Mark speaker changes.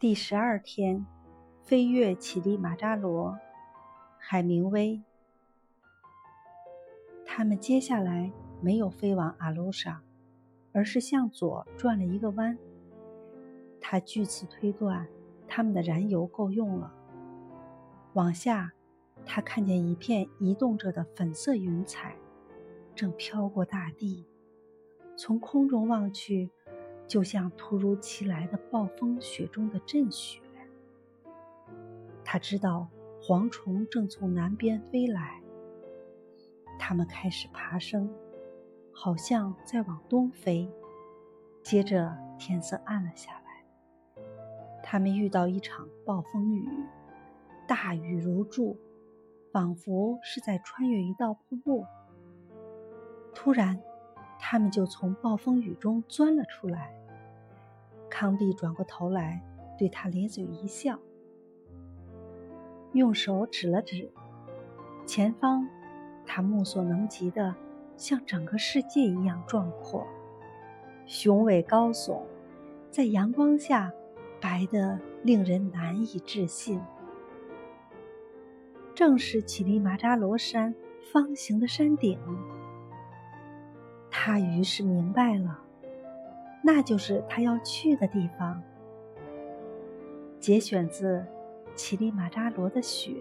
Speaker 1: 第十二天，飞越乞力马扎罗，海明威。他们接下来没有飞往阿鲁沙，而是向左转了一个弯。他据此推断，他们的燃油够用了。往下，他看见一片移动着的粉色云彩，正飘过大地。从空中望去。就像突如其来的暴风雪中的阵雪。他知道蝗虫正从南边飞来，它们开始爬升，好像在往东飞。接着天色暗了下来，他们遇到一场暴风雨，大雨如注，仿佛是在穿越一道瀑布。突然，他们就从暴风雨中钻了出来。康帝转过头来，对他咧嘴一笑，用手指了指前方。他目所能及的，像整个世界一样壮阔、雄伟高耸，在阳光下白得令人难以置信。正是乞力马扎罗山方形的山顶。他于是明白了。那就是他要去的地方。节选自《乞力马扎罗的雪》。